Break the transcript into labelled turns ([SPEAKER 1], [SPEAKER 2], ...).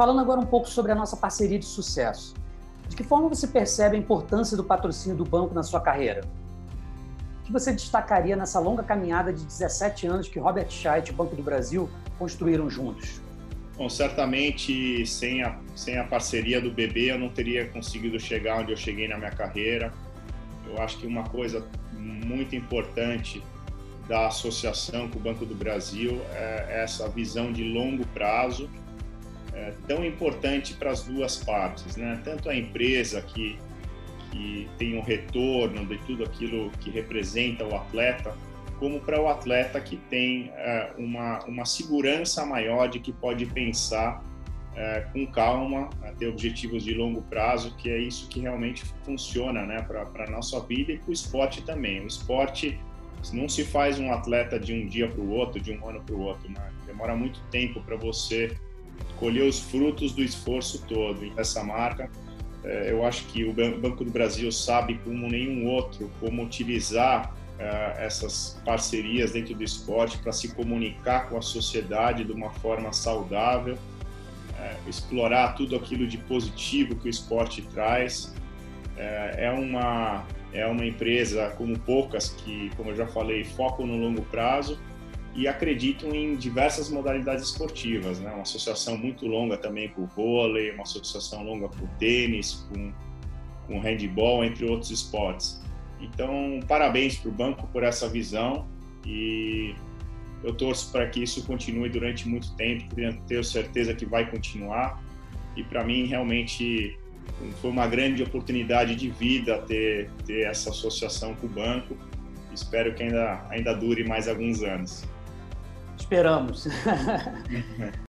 [SPEAKER 1] falando agora um pouco sobre a nossa parceria de sucesso. De que forma você percebe a importância do patrocínio do banco na sua carreira? O que você destacaria nessa longa caminhada de 17 anos que Robert Scheidt e o Banco do Brasil construíram juntos?
[SPEAKER 2] Bom, certamente sem a, sem a parceria do BB eu não teria conseguido chegar onde eu cheguei na minha carreira. Eu acho que uma coisa muito importante da associação com o Banco do Brasil é essa visão de longo prazo é, tão importante para as duas partes, né? Tanto a empresa que que tem um retorno de tudo aquilo que representa o atleta, como para o atleta que tem é, uma uma segurança maior de que pode pensar é, com calma, ter objetivos de longo prazo, que é isso que realmente funciona, né? Para a nossa vida e para o esporte também. O esporte não se faz um atleta de um dia para o outro, de um ano para o outro, né? Demora muito tempo para você colher os frutos do esforço todo. Essa marca, é, eu acho que o Banco do Brasil sabe como nenhum outro como utilizar é, essas parcerias dentro do esporte para se comunicar com a sociedade de uma forma saudável, é, explorar tudo aquilo de positivo que o esporte traz. É uma é uma empresa como poucas que, como eu já falei, focam no longo prazo e acreditam em diversas modalidades esportivas, né? Uma associação muito longa também com o vôlei, uma associação longa com o tênis, com, com o handball, entre outros esportes. Então, parabéns para o banco por essa visão e eu torço para que isso continue durante muito tempo, tenho certeza que vai continuar. E para mim, realmente, foi uma grande oportunidade de vida ter, ter essa associação com o banco. Espero que ainda, ainda dure mais alguns anos.
[SPEAKER 1] Esperamos.